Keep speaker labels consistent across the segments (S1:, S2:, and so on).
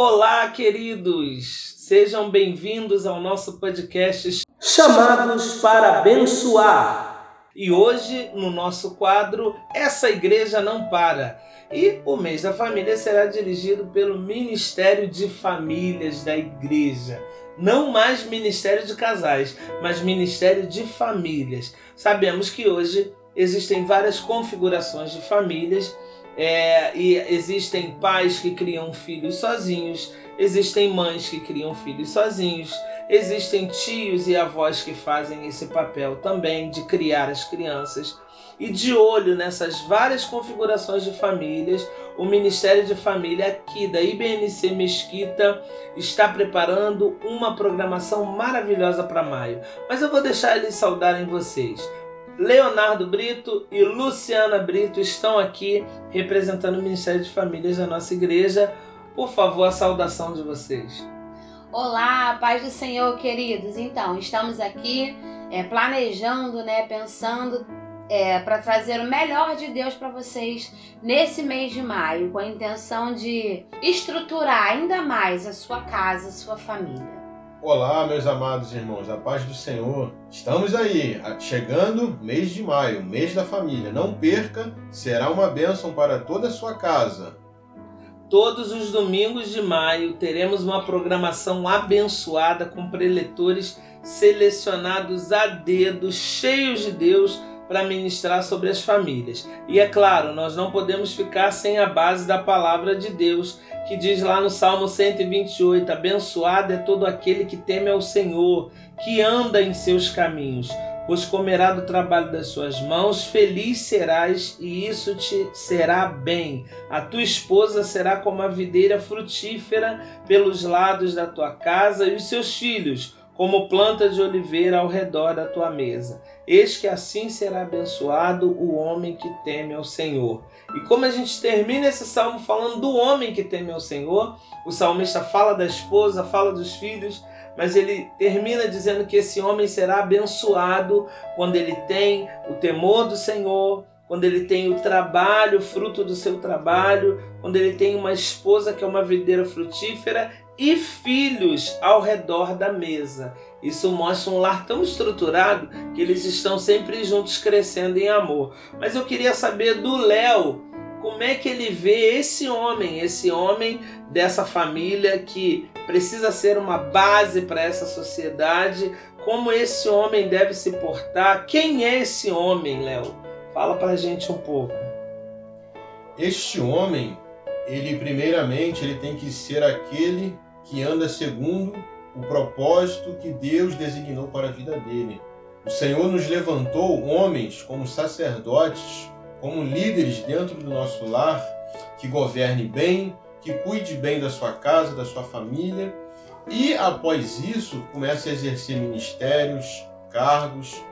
S1: Olá, queridos! Sejam bem-vindos ao nosso podcast
S2: Chamados para Abençoar.
S1: E hoje, no nosso quadro, Essa Igreja Não Para. E o mês da família será dirigido pelo Ministério de Famílias da Igreja. Não mais Ministério de Casais, mas Ministério de Famílias. Sabemos que hoje existem várias configurações de famílias é, e existem pais que criam filhos sozinhos, existem mães que criam filhos sozinhos, existem tios e avós que fazem esse papel também de criar as crianças. E de olho nessas várias configurações de famílias, o Ministério de Família aqui da IBNC Mesquita está preparando uma programação maravilhosa para maio. Mas eu vou deixar eles saudarem vocês. Leonardo Brito e Luciana Brito estão aqui representando o Ministério de Famílias da nossa igreja. Por favor, a saudação de vocês.
S3: Olá, paz do Senhor, queridos. Então, estamos aqui é, planejando, né, pensando é, para trazer o melhor de Deus para vocês nesse mês de maio, com a intenção de estruturar ainda mais a sua casa, a sua família.
S4: Olá, meus amados irmãos, a paz do Senhor. Estamos aí, chegando mês de maio, mês da família. Não perca, será uma bênção para toda a sua casa.
S1: Todos os domingos de maio teremos uma programação abençoada com preletores selecionados a dedo, cheios de Deus para ministrar sobre as famílias. E é claro, nós não podemos ficar sem a base da palavra de Deus, que diz lá no Salmo 128: Abençoado é todo aquele que teme ao Senhor, que anda em seus caminhos, pois comerá do trabalho das suas mãos, feliz serás e isso te será bem. A tua esposa será como a videira frutífera pelos lados da tua casa e os seus filhos como planta de oliveira ao redor da tua mesa. Eis que assim será abençoado o homem que teme ao Senhor. E como a gente termina esse salmo falando do homem que teme ao Senhor, o salmista fala da esposa, fala dos filhos, mas ele termina dizendo que esse homem será abençoado quando ele tem o temor do Senhor, quando ele tem o trabalho, fruto do seu trabalho, quando ele tem uma esposa que é uma videira frutífera e filhos ao redor da mesa. Isso mostra um lar tão estruturado que eles estão sempre juntos crescendo em amor. Mas eu queria saber do Léo, como é que ele vê esse homem, esse homem dessa família que precisa ser uma base para essa sociedade, como esse homem deve se portar? Quem é esse homem, Léo? Fala pra gente um pouco.
S4: Este homem, ele primeiramente ele tem que ser aquele que anda segundo o propósito que Deus designou para a vida dele. O Senhor nos levantou homens como sacerdotes, como líderes dentro do nosso lar, que governe bem, que cuide bem da sua casa, da sua família, e após isso comece a exercer ministérios, cargos.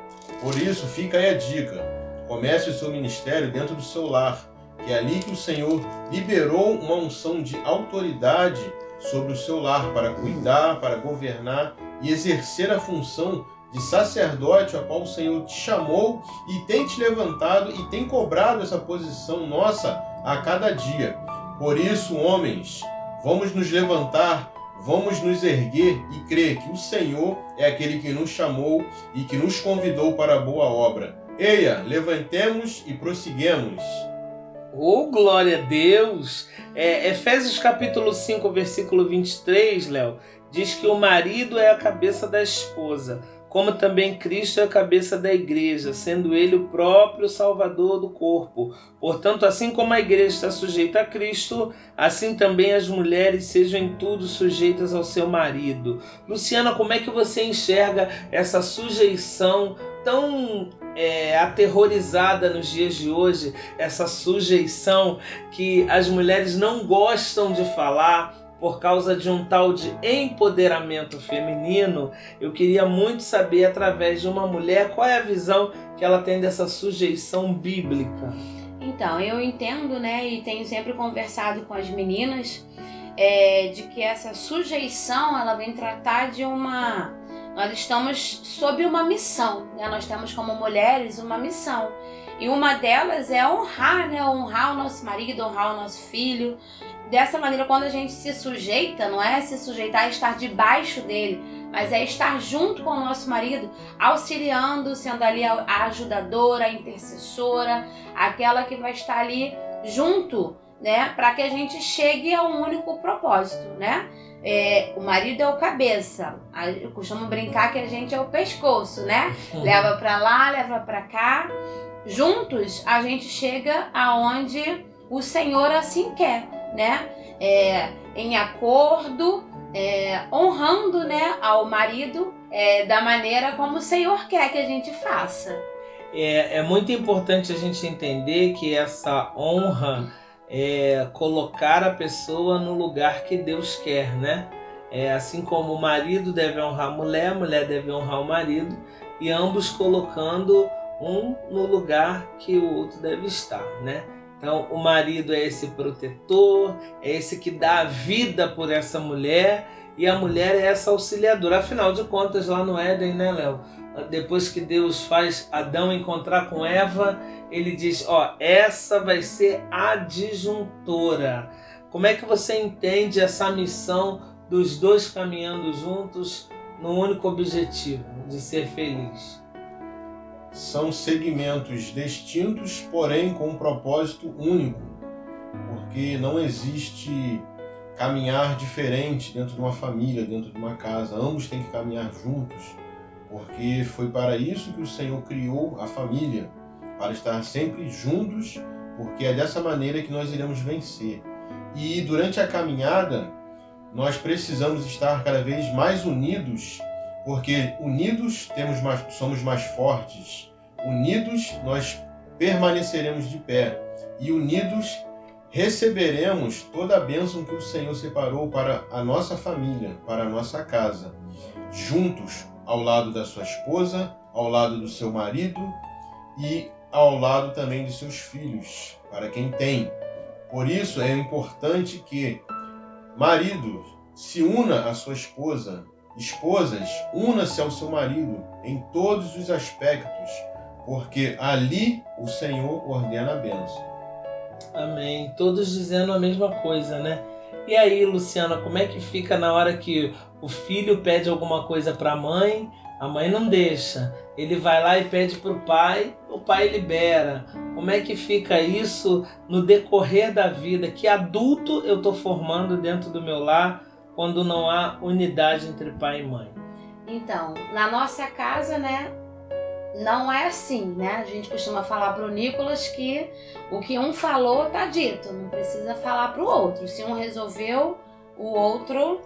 S4: Por isso, fica aí a dica: comece o seu ministério dentro do seu lar, que é ali que o Senhor liberou uma unção de autoridade sobre o seu lar para cuidar, para governar e exercer a função de sacerdote a qual o Senhor te chamou e tem te levantado e tem cobrado essa posição nossa a cada dia. Por isso, homens, vamos nos levantar, vamos nos erguer e crer que o Senhor é aquele que nos chamou e que nos convidou para a boa obra. Eia, levantemos e prosseguemos.
S1: Oh, glória a Deus! É, Efésios capítulo 5, versículo 23, Léo, diz que o marido é a cabeça da esposa, como também Cristo é a cabeça da igreja, sendo ele o próprio Salvador do corpo. Portanto, assim como a igreja está sujeita a Cristo, assim também as mulheres sejam em tudo sujeitas ao seu marido. Luciana, como é que você enxerga essa sujeição tão é, aterrorizada nos dias de hoje, essa sujeição que as mulheres não gostam de falar por causa de um tal de empoderamento feminino, eu queria muito saber, através de uma mulher, qual é a visão que ela tem dessa sujeição bíblica.
S3: Então, eu entendo, né, e tenho sempre conversado com as meninas, é, de que essa sujeição ela vem tratar de uma nós estamos sob uma missão, né? Nós temos como mulheres uma missão. E uma delas é honrar, né? Honrar o nosso marido, honrar o nosso filho, dessa maneira, quando a gente se sujeita, não é se sujeitar a estar debaixo dele, mas é estar junto com o nosso marido, auxiliando, sendo ali a ajudadora, a intercessora, aquela que vai estar ali junto, né, para que a gente chegue a um único propósito, né? É, o marido é o cabeça. Eu costumo brincar que a gente é o pescoço, né? Leva para lá, leva para cá. Juntos a gente chega aonde o Senhor assim quer, né? É, em acordo, é, honrando, né, ao marido é, da maneira como o Senhor quer que a gente faça.
S1: É, é muito importante a gente entender que essa honra é colocar a pessoa no lugar que Deus quer, né? É, assim como o marido deve honrar a mulher, a mulher deve honrar o marido, e ambos colocando um no lugar que o outro deve estar, né? Então, o marido é esse protetor, é esse que dá a vida por essa mulher, e a mulher é essa auxiliadora. Afinal de contas, lá no Éden, né, Léo? Depois que Deus faz Adão encontrar com Eva, ele diz: Ó, essa vai ser a disjuntora. Como é que você entende essa missão dos dois caminhando juntos no único objetivo de ser feliz?
S4: São segmentos distintos, porém com um propósito único, porque não existe caminhar diferente dentro de uma família, dentro de uma casa. Ambos têm que caminhar juntos, porque foi para isso que o Senhor criou a família para estar sempre juntos, porque é dessa maneira que nós iremos vencer. E durante a caminhada, nós precisamos estar cada vez mais unidos, porque unidos temos mais, somos mais fortes. Unidos nós permaneceremos de pé e unidos receberemos toda a bênção que o Senhor separou para a nossa família, para a nossa casa, juntos ao lado da sua esposa, ao lado do seu marido e ao lado também de seus filhos, para quem tem. Por isso é importante que marido se una à sua esposa, esposas, una-se ao seu marido em todos os aspectos, porque ali o Senhor ordena a bênção.
S1: Amém. Todos dizendo a mesma coisa, né? E aí, Luciana, como é que fica na hora que o filho pede alguma coisa para a mãe, a mãe não deixa. Ele vai lá e pede para o pai, o pai libera. Como é que fica isso no decorrer da vida? Que adulto eu estou formando dentro do meu lar quando não há unidade entre pai e mãe?
S3: Então, na nossa casa, né, não é assim, né? A gente costuma falar para o Nicolas que o que um falou tá dito, não precisa falar para o outro. Se um resolveu, o outro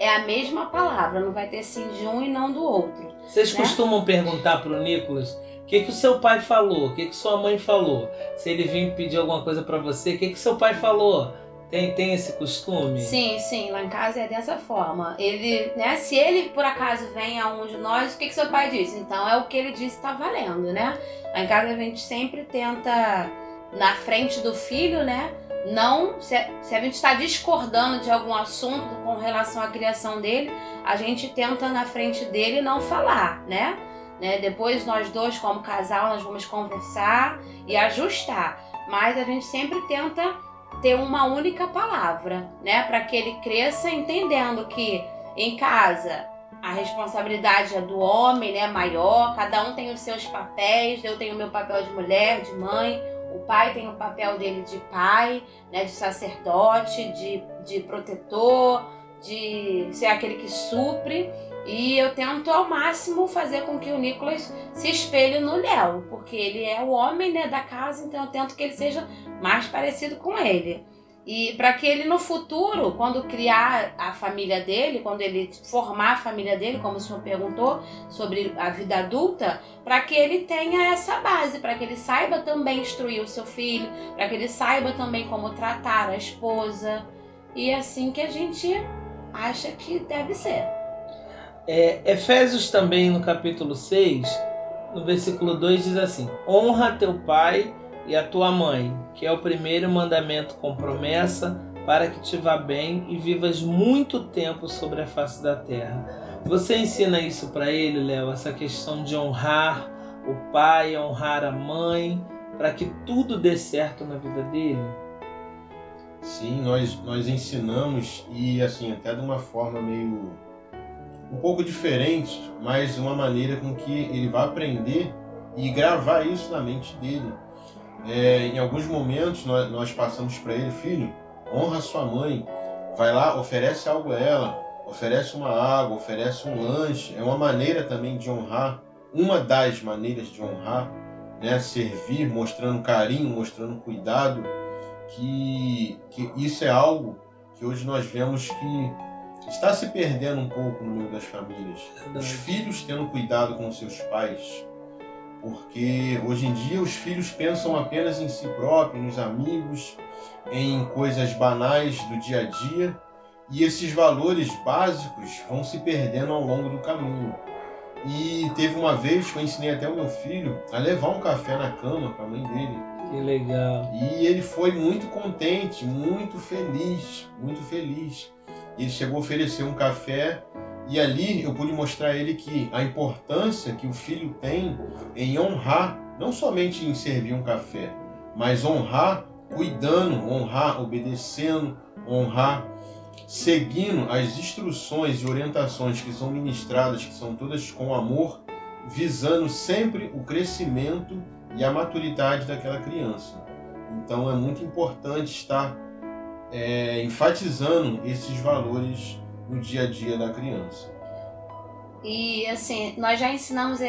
S3: é a mesma palavra, não vai ter sim de um e não do outro.
S1: Vocês né? costumam perguntar para o Nicolas o que, que o seu pai falou, o que, que sua mãe falou? Se ele vir pedir alguma coisa para você, o que, que seu pai falou? Tem, tem esse costume?
S3: Sim, sim, lá em casa é dessa forma. Ele, né, se ele por acaso vem a um de nós, o que, que seu pai disse? Então é o que ele disse está valendo, né? Lá em casa a gente sempre tenta, na frente do filho, né? Não se, se a gente está discordando de algum assunto com relação à criação dele, a gente tenta na frente dele não falar, né? né? Depois nós dois como casal nós vamos conversar e ajustar, mas a gente sempre tenta ter uma única palavra, né? Para que ele cresça entendendo que em casa a responsabilidade é do homem, né? Maior, cada um tem os seus papéis, eu tenho o meu papel de mulher, de mãe, o pai tem o papel dele de pai, né, de sacerdote, de, de protetor, de ser aquele que supre. E eu tento ao máximo fazer com que o Nicolas se espelhe no Léo, porque ele é o homem né, da casa, então eu tento que ele seja mais parecido com ele. E para que ele no futuro, quando criar a família dele, quando ele formar a família dele, como o senhor perguntou sobre a vida adulta, para que ele tenha essa base, para que ele saiba também instruir o seu filho, para que ele saiba também como tratar a esposa. E é assim que a gente acha que deve ser.
S1: É, Efésios também, no capítulo 6, no versículo 2, diz assim: Honra teu pai e a tua mãe, que é o primeiro mandamento com promessa, para que te vá bem e vivas muito tempo sobre a face da terra. Você ensina isso para ele, Léo, essa questão de honrar o pai, honrar a mãe, para que tudo dê certo na vida dele?
S4: Sim, nós, nós ensinamos e assim, até de uma forma meio um pouco diferente, mas uma maneira com que ele vai aprender e gravar isso na mente dele. É, em alguns momentos nós, nós passamos para ele, filho, honra sua mãe, vai lá, oferece algo a ela, oferece uma água, oferece um lanche. É uma maneira também de honrar, uma das maneiras de honrar, né? Servir, mostrando carinho, mostrando cuidado, que, que isso é algo que hoje nós vemos que está se perdendo um pouco no meio das famílias. Verdade. Os filhos tendo cuidado com seus pais, porque hoje em dia os filhos pensam apenas em si próprios, nos amigos, em coisas banais do dia a dia, e esses valores básicos vão se perdendo ao longo do caminho. E teve uma vez que eu ensinei até o meu filho a levar um café na cama com a mãe dele.
S1: Que legal.
S4: E ele foi muito contente, muito feliz, muito feliz. Ele chegou a oferecer um café e ali eu pude mostrar a ele que a importância que o filho tem em honrar, não somente em servir um café, mas honrar cuidando, honrar obedecendo, honrar seguindo as instruções e orientações que são ministradas, que são todas com amor, visando sempre o crescimento e a maturidade daquela criança. Então é muito importante estar é, enfatizando esses valores no dia a dia da criança.
S3: E assim, nós já ensinamos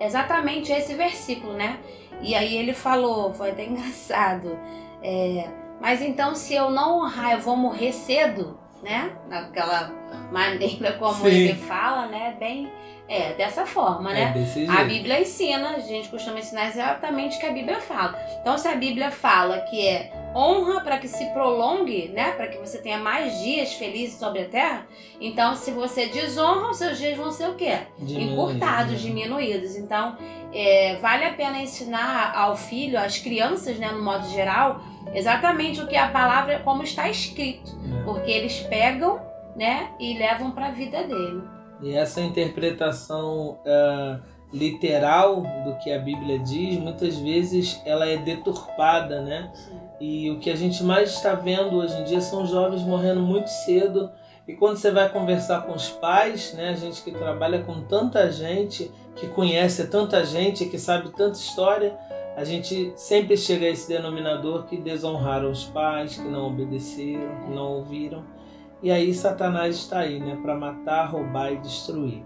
S3: exatamente esse versículo, né? E aí ele falou, foi até engraçado. É, mas então se eu não honrar, eu vou morrer cedo, né? Naquela maneira como Sim. ele fala, né? Bem é, dessa forma, né?
S1: É
S3: a Bíblia ensina, a gente costuma ensinar exatamente o que a Bíblia fala. Então, se a Bíblia fala que é honra para que se prolongue, né? Para que você tenha mais dias felizes sobre a terra, então, se você desonra, os seus dias vão ser o quê? Diminuído, Encurtados, né? diminuídos. Então, é, vale a pena ensinar ao filho, às crianças, né, no modo geral, exatamente o que a palavra, como está escrito. É. Porque eles pegam, né, e levam para a vida dele.
S1: E essa interpretação uh, literal do que a Bíblia diz, muitas vezes ela é deturpada, né? Sim. E o que a gente mais está vendo hoje em dia são jovens morrendo muito cedo. E quando você vai conversar com os pais, né, a gente que trabalha com tanta gente, que conhece tanta gente, que sabe tanta história, a gente sempre chega a esse denominador que desonraram os pais, que não obedeceram, que não ouviram. E aí Satanás está aí, né, para matar, roubar e destruir.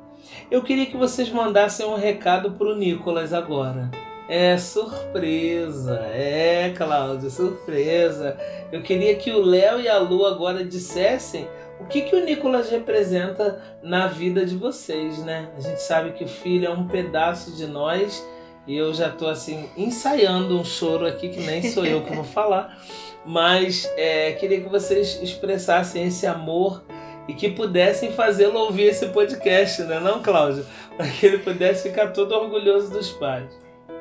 S1: Eu queria que vocês mandassem um recado para o Nicolas agora. É surpresa, é Cláudia, surpresa. Eu queria que o Léo e a Lu agora dissessem o que, que o Nicolas representa na vida de vocês, né? A gente sabe que o filho é um pedaço de nós e eu já estou assim ensaiando um choro aqui que nem sou eu que vou falar mas é, queria que vocês expressassem esse amor e que pudessem fazê-lo ouvir esse podcast, né, não, Cláudio? Para que ele pudesse ficar todo orgulhoso dos pais.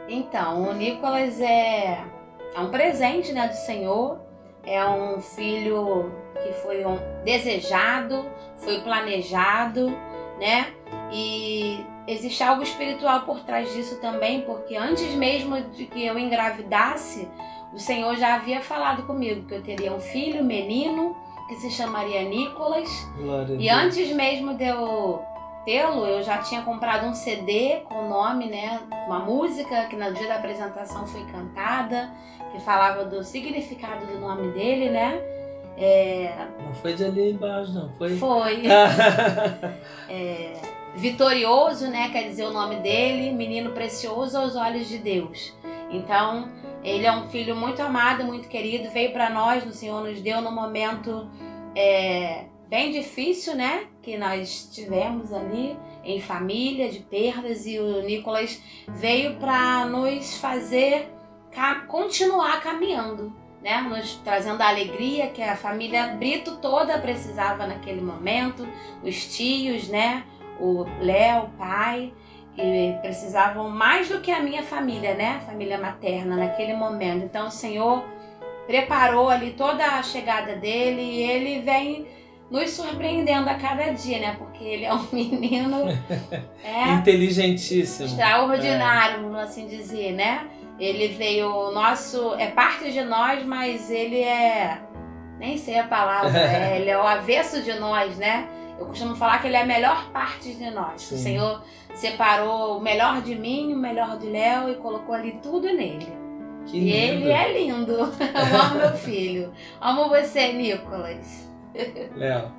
S3: Então, o Nicolas é, é um presente né, do Senhor, é um filho que foi um desejado, foi planejado, né? E existe algo espiritual por trás disso também, porque antes mesmo de que eu engravidasse, o Senhor já havia falado comigo que eu teria um filho, menino, que se chamaria Nicolas.
S1: Glória
S3: e antes mesmo de eu tê-lo, eu já tinha comprado um CD com o nome, né? Uma música que no dia da apresentação foi cantada, que falava do significado do nome dele, né?
S1: É... Não foi de ali embaixo, não. Foi.
S3: Foi. é... Vitorioso, né? Quer dizer o nome dele, menino precioso aos olhos de Deus. Então, ele é um filho muito amado, muito querido, veio para nós, o Senhor nos deu no momento é, bem difícil, né? Que nós tivemos ali em família, de perdas, e o Nicolas veio para nos fazer continuar caminhando, né? Nos trazendo a alegria que a família Brito toda precisava naquele momento, os tios, né? O Léo, o pai que precisavam mais do que a minha família, né? Família materna naquele momento. Então o Senhor preparou ali toda a chegada dele e ele vem nos surpreendendo a cada dia, né? Porque ele é um menino
S1: é, inteligentíssimo,
S3: extraordinário, é. vamos assim dizer, né? Ele veio nosso, é parte de nós, mas ele é nem sei a palavra, é, ele é o avesso de nós, né? Eu costumo falar que ele é a melhor parte de nós.
S1: Sim.
S3: O Senhor separou o melhor de mim, o melhor de Léo e colocou ali tudo nele.
S1: Que
S3: E
S1: lindo.
S3: ele é lindo. Eu amo meu filho. Amo você, Nicolas.
S1: Léo,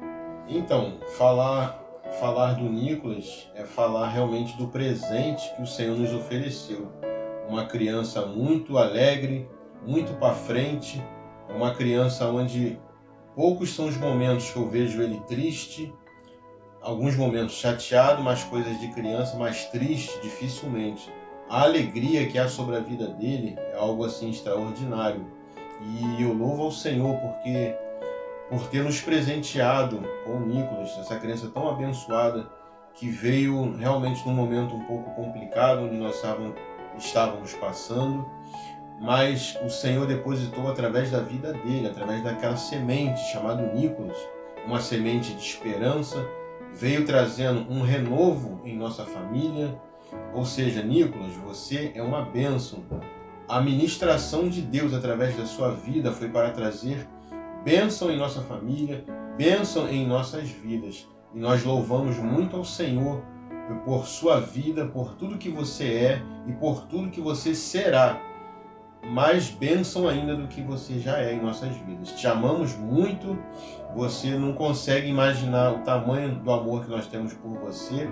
S4: Então, falar falar do Nicolas é falar realmente do presente que o Senhor nos ofereceu. Uma criança muito alegre, muito para frente, uma criança onde poucos são os momentos que eu vejo ele triste, alguns momentos chateado, mas coisas de criança, mas triste, dificilmente. A alegria que há sobre a vida dele é algo assim extraordinário. E eu louvo ao Senhor porque por ter nos presenteado com o Nicolas, essa criança tão abençoada que veio realmente num momento um pouco complicado onde nós estávamos passando, mas o Senhor depositou através da vida dele, através daquela semente chamada Nicolas, uma semente de esperança, veio trazendo um renovo em nossa família. Ou seja, Nicolas, você é uma bênção. A ministração de Deus através da sua vida foi para trazer bênção em nossa família, bênção em nossas vidas. E nós louvamos muito ao Senhor por sua vida, por tudo que você é e por tudo que você será. Mais bênção ainda do que você já é em nossas vidas. Te amamos muito, você não consegue imaginar o tamanho do amor que nós temos por você.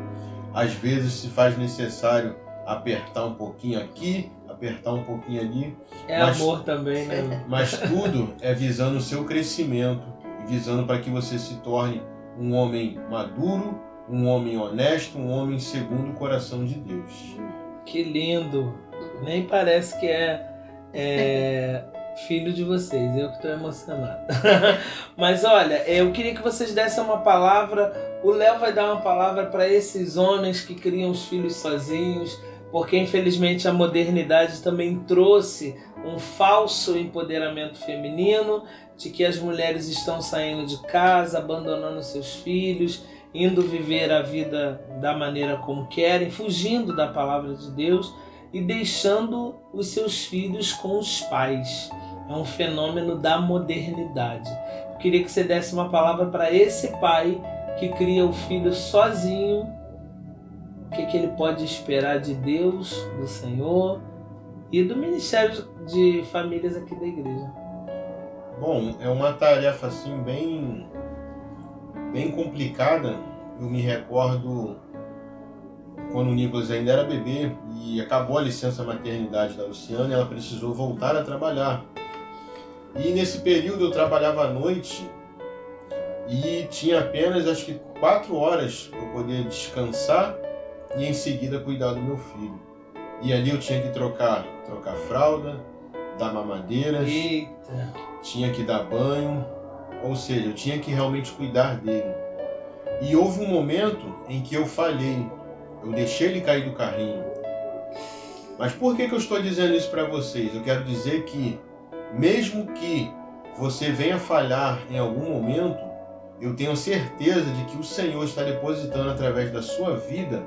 S4: Às vezes se faz necessário apertar um pouquinho aqui, apertar um pouquinho ali,
S1: é
S4: Mas-
S1: amor também, né?
S4: mas tudo é visando o seu crescimento e visando para que você se torne um homem maduro, um homem honesto, um homem segundo o coração de Deus.
S1: Que lindo. Nem parece que é, é filho de vocês. Eu que estou emocionado. Mas olha, eu queria que vocês dessem uma palavra. O Léo vai dar uma palavra para esses homens que criam os filhos sozinhos, porque infelizmente a modernidade também trouxe um falso empoderamento feminino, de que as mulheres estão saindo de casa, abandonando seus filhos, indo viver a vida da maneira como querem, fugindo da palavra de Deus e deixando os seus filhos com os pais. É um fenômeno da modernidade. Eu queria que você desse uma palavra para esse pai que cria o filho sozinho. O que, que ele pode esperar de Deus, do Senhor e do Ministério de Famílias aqui da igreja.
S4: Bom, é uma tarefa assim bem bem complicada. Eu me recordo quando o Nicolas ainda era bebê e acabou a licença maternidade da Luciana, ela precisou voltar a trabalhar. E nesse período eu trabalhava à noite e tinha apenas acho que quatro horas para poder descansar e em seguida cuidar do meu filho. E ali eu tinha que trocar, trocar fralda, dar mamadeiras,
S1: Eita!
S4: tinha que dar banho, ou seja, eu tinha que realmente cuidar dele. E houve um momento em que eu falhei, eu deixei ele cair do carrinho. Mas por que, que eu estou dizendo isso para vocês? Eu quero dizer que, mesmo que você venha falhar em algum momento, eu tenho certeza de que o Senhor está depositando através da sua vida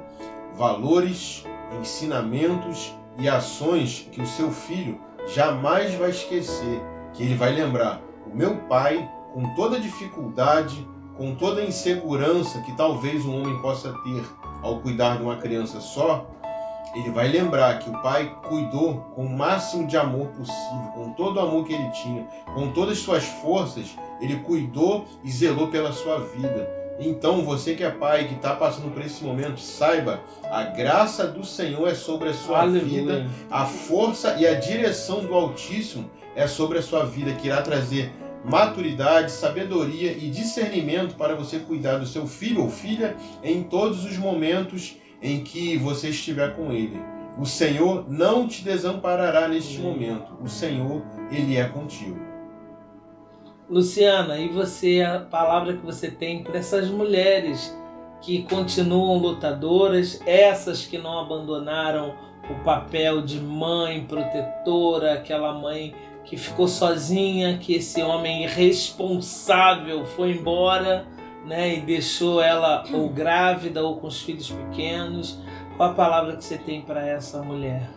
S4: valores, ensinamentos e ações que o seu filho jamais vai esquecer, que ele vai lembrar. O meu pai, com toda dificuldade, com toda insegurança que talvez um homem possa ter ao cuidar de uma criança só, ele vai lembrar que o pai cuidou com o máximo de amor possível, com todo o amor que ele tinha, com todas as suas forças, ele cuidou e zelou pela sua vida. Então, você que é pai, que está passando por esse momento, saiba, a graça do Senhor é sobre a sua vida,
S1: Aleluia!
S4: a força e a direção do Altíssimo é sobre a sua vida, que irá trazer maturidade, sabedoria e discernimento para você cuidar do seu filho ou filha em todos os momentos em que você estiver com ele. O Senhor não te desamparará neste momento. O Senhor, ele é contigo.
S1: Luciana, e você, a palavra que você tem para essas mulheres que continuam lutadoras, essas que não abandonaram o papel de mãe protetora, aquela mãe que ficou sozinha, que esse homem irresponsável foi embora, né, e deixou ela ou grávida ou com os filhos pequenos. Qual a palavra que você tem para essa mulher?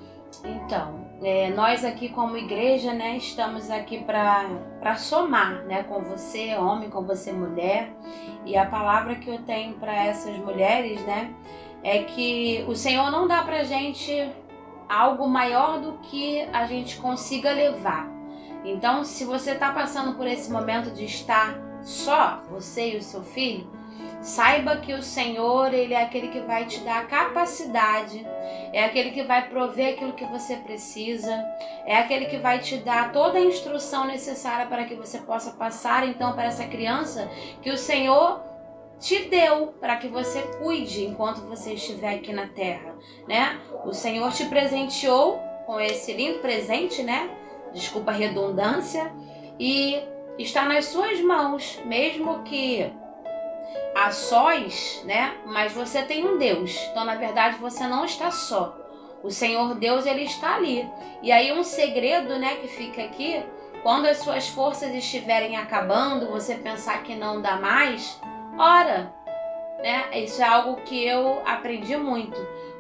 S3: Então, é, nós aqui como igreja, né, estamos aqui para somar, né, com você homem, com você mulher. E a palavra que eu tenho para essas mulheres, né, é que o Senhor não dá para gente algo maior do que a gente consiga levar. Então, se você está passando por esse momento de estar só, você e o seu filho, Saiba que o Senhor, ele é aquele que vai te dar a capacidade, é aquele que vai prover aquilo que você precisa, é aquele que vai te dar toda a instrução necessária para que você possa passar então para essa criança que o Senhor te deu para que você cuide enquanto você estiver aqui na terra, né? O Senhor te presenteou com esse lindo presente, né? Desculpa a redundância, e está nas suas mãos, mesmo que a sós, né? Mas você tem um Deus. Então, na verdade, você não está só. O Senhor Deus, ele está ali. E aí um segredo, né, que fica aqui, quando as suas forças estiverem acabando, você pensar que não dá mais, ora, né? Isso é algo que eu aprendi muito.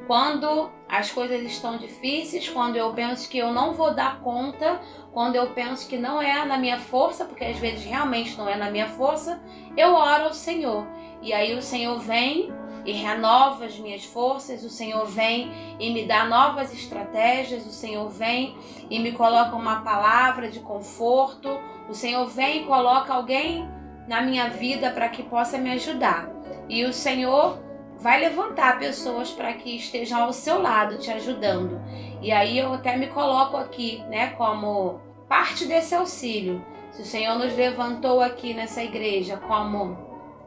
S3: Quando as coisas estão difíceis, quando eu penso que eu não vou dar conta, quando eu penso que não é na minha força, porque às vezes realmente não é na minha força, eu oro ao Senhor. E aí o Senhor vem e renova as minhas forças, o Senhor vem e me dá novas estratégias, o Senhor vem e me coloca uma palavra de conforto, o Senhor vem e coloca alguém na minha vida para que possa me ajudar. E o Senhor vai levantar pessoas para que estejam ao seu lado te ajudando. E aí eu até me coloco aqui, né, como parte desse auxílio. Se o Senhor nos levantou aqui nessa igreja como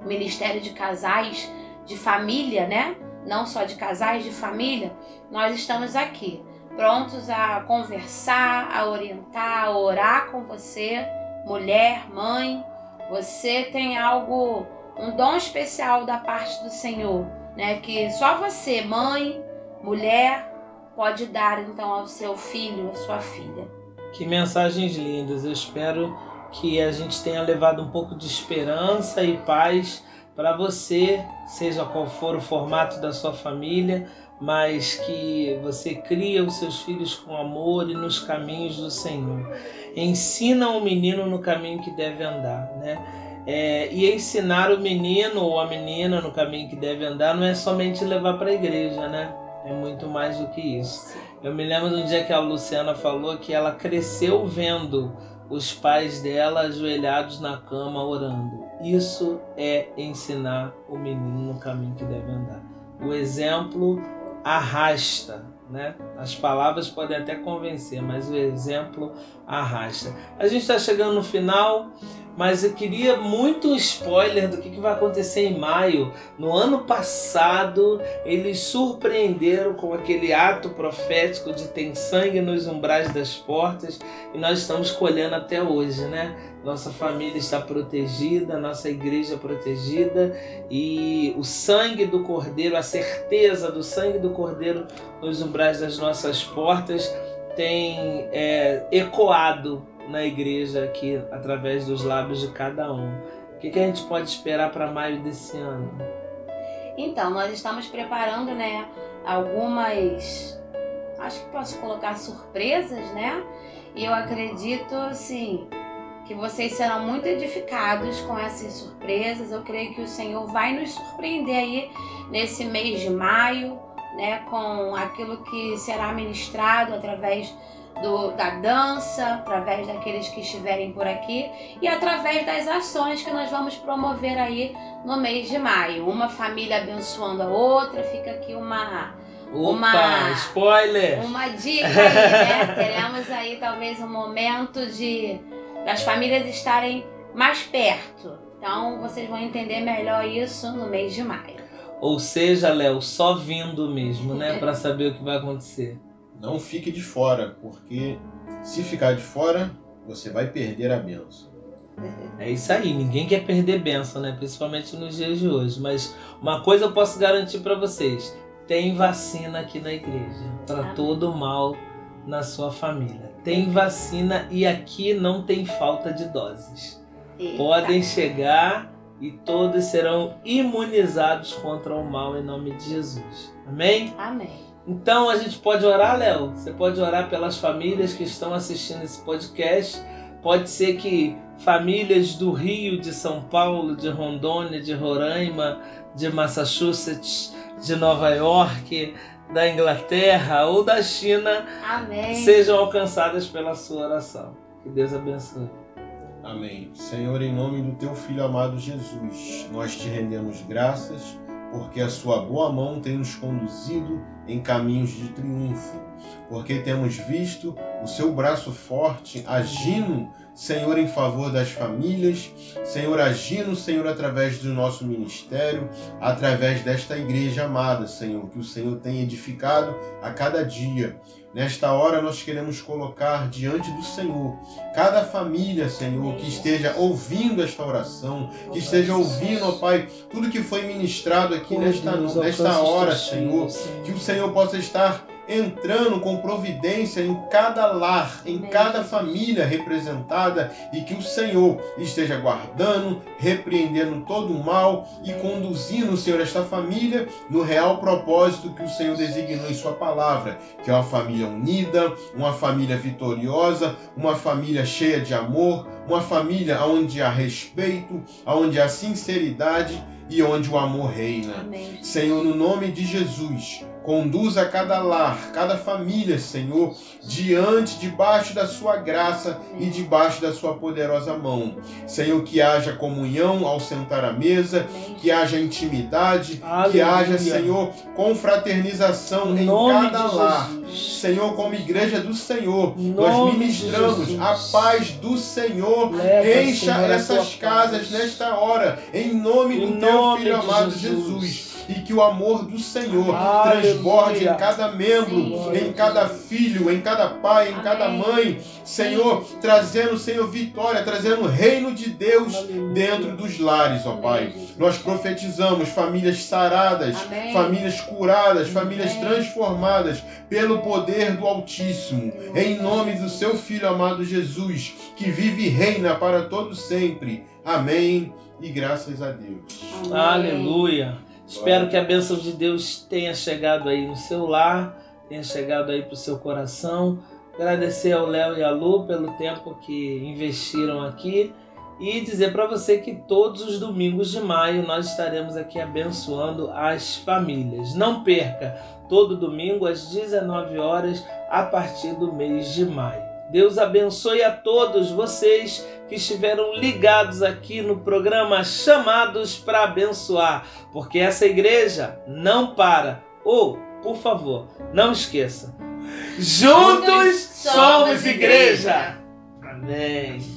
S3: Ministério de Casais, de família, né? Não só de casais, de família, nós estamos aqui, prontos a conversar, a orientar, a orar com você, mulher, mãe. Você tem algo, um dom especial da parte do Senhor, né? Que só você, mãe, mulher, pode dar então ao seu filho, à sua filha.
S1: Que mensagens lindas. Eu espero que a gente tenha levado um pouco de esperança e paz para você, seja qual for o formato da sua família, mas que você cria os seus filhos com amor e nos caminhos do Senhor. Ensina o menino no caminho que deve andar, né? É, e ensinar o menino ou a menina no caminho que deve andar não é somente levar para a igreja, né? É muito mais do que isso. Eu me lembro do dia que a Luciana falou que ela cresceu vendo os pais dela ajoelhados na cama orando. Isso é ensinar o menino no caminho que deve andar. O exemplo arrasta, né? As palavras podem até convencer, mas o exemplo arrasta. A gente está chegando no final mas eu queria muito spoiler do que, que vai acontecer em maio. No ano passado, eles surpreenderam com aquele ato profético de tem sangue nos umbrais das portas e nós estamos colhendo até hoje, né? Nossa família está protegida, nossa igreja protegida e o sangue do Cordeiro, a certeza do sangue do Cordeiro nos umbrais das nossas portas tem é, ecoado na igreja aqui através dos lábios de cada um. O que, que a gente pode esperar para maio desse ano?
S3: Então, nós estamos preparando, né, algumas, acho que posso colocar surpresas, né? E eu acredito, assim, que vocês serão muito edificados com essas surpresas. Eu creio que o Senhor vai nos surpreender aí nesse mês de maio, né, com aquilo que será ministrado através do, da dança, através daqueles que estiverem por aqui e através das ações que nós vamos promover aí no mês de maio. Uma família abençoando a outra, fica aqui uma.
S1: Opa, uma spoiler!
S3: Uma dica aí, né? Teremos aí talvez um momento de das famílias estarem mais perto. Então vocês vão entender melhor isso no mês de maio.
S1: Ou seja, Léo, só vindo mesmo, né, para saber o que vai acontecer.
S4: Não fique de fora, porque se ficar de fora, você vai perder a benção.
S1: É isso aí, ninguém quer perder benção, né? Principalmente nos dias de hoje. Mas uma coisa eu posso garantir para vocês: tem vacina aqui na igreja para todo mal na sua família. Tem vacina e aqui não tem falta de doses. Eita. Podem chegar e todos serão imunizados contra o mal em nome de Jesus. Amém?
S3: Amém.
S1: Então a gente pode orar, Léo? Você pode orar pelas famílias que estão assistindo esse podcast. Pode ser que famílias do Rio, de São Paulo, de Rondônia, de Roraima, de Massachusetts, de Nova York, da Inglaterra ou da China
S3: Amém.
S1: sejam alcançadas pela sua oração. Que Deus abençoe.
S4: Amém. Senhor, em nome do teu filho amado Jesus, nós te rendemos graças porque a sua boa mão tem nos conduzido em caminhos de triunfo, porque temos visto o seu braço forte agindo, Senhor, em favor das famílias, Senhor, agindo, Senhor, através do nosso ministério, através desta igreja amada, Senhor, que o Senhor tem edificado a cada dia. Nesta hora nós queremos colocar diante do Senhor cada família, Senhor, que esteja ouvindo esta oração, que esteja ouvindo, ó Pai, tudo que foi ministrado aqui nesta, nesta hora, Senhor, que o Senhor possa estar entrando com providência em cada lar, em cada família representada e que o Senhor esteja guardando, repreendendo todo o mal e conduzindo, Senhor, esta família no real propósito que o Senhor designou em Sua palavra, que é uma família unida, uma família vitoriosa, uma família cheia de amor, uma família onde há respeito, onde há sinceridade e onde o amor reina.
S3: Amém.
S4: Senhor, no nome de Jesus, Conduza cada lar, cada família, Senhor, diante, debaixo da sua graça e debaixo da sua poderosa mão. Senhor, que haja comunhão ao sentar à mesa, que haja intimidade,
S1: Aleluia.
S4: que haja, Senhor, confraternização
S1: Em
S4: em
S1: nome
S4: cada lar. Senhor, como igreja do Senhor, nós
S1: nome
S4: ministramos a paz do Senhor.
S1: Leva,
S4: Encha
S1: Senhor,
S4: essas casas
S1: paz.
S4: nesta hora, em nome
S1: Em
S4: do teu
S1: nome
S4: Filho amado
S1: Jesus.
S4: Jesus. E que o amor do Senhor
S1: Aleluia.
S4: transborde em cada membro,
S3: Sim.
S4: em cada filho, em cada pai, em cada
S3: Amém.
S4: mãe. Senhor, trazendo, Senhor, vitória, trazendo o reino de Deus
S1: Aleluia.
S4: dentro dos lares, ó Pai. Nós profetizamos famílias saradas,
S3: Amém.
S4: famílias curadas, famílias
S3: Amém.
S4: transformadas pelo poder do Altíssimo. Em nome do seu Filho amado Jesus, que vive e reina para todo sempre. Amém. E graças a Deus.
S3: Amém.
S1: Aleluia. Espero que a bênção de Deus tenha chegado aí no seu lar, tenha chegado aí para o seu coração. Agradecer ao Léo e à Lu pelo tempo que investiram aqui e dizer para você que todos os domingos de maio nós estaremos aqui abençoando as famílias. Não perca, todo domingo às 19 horas a partir do mês de maio. Deus abençoe a todos vocês que estiveram ligados aqui no programa Chamados para Abençoar, porque essa igreja não para. Ou, por favor, não esqueça: juntos somos igreja. Amém.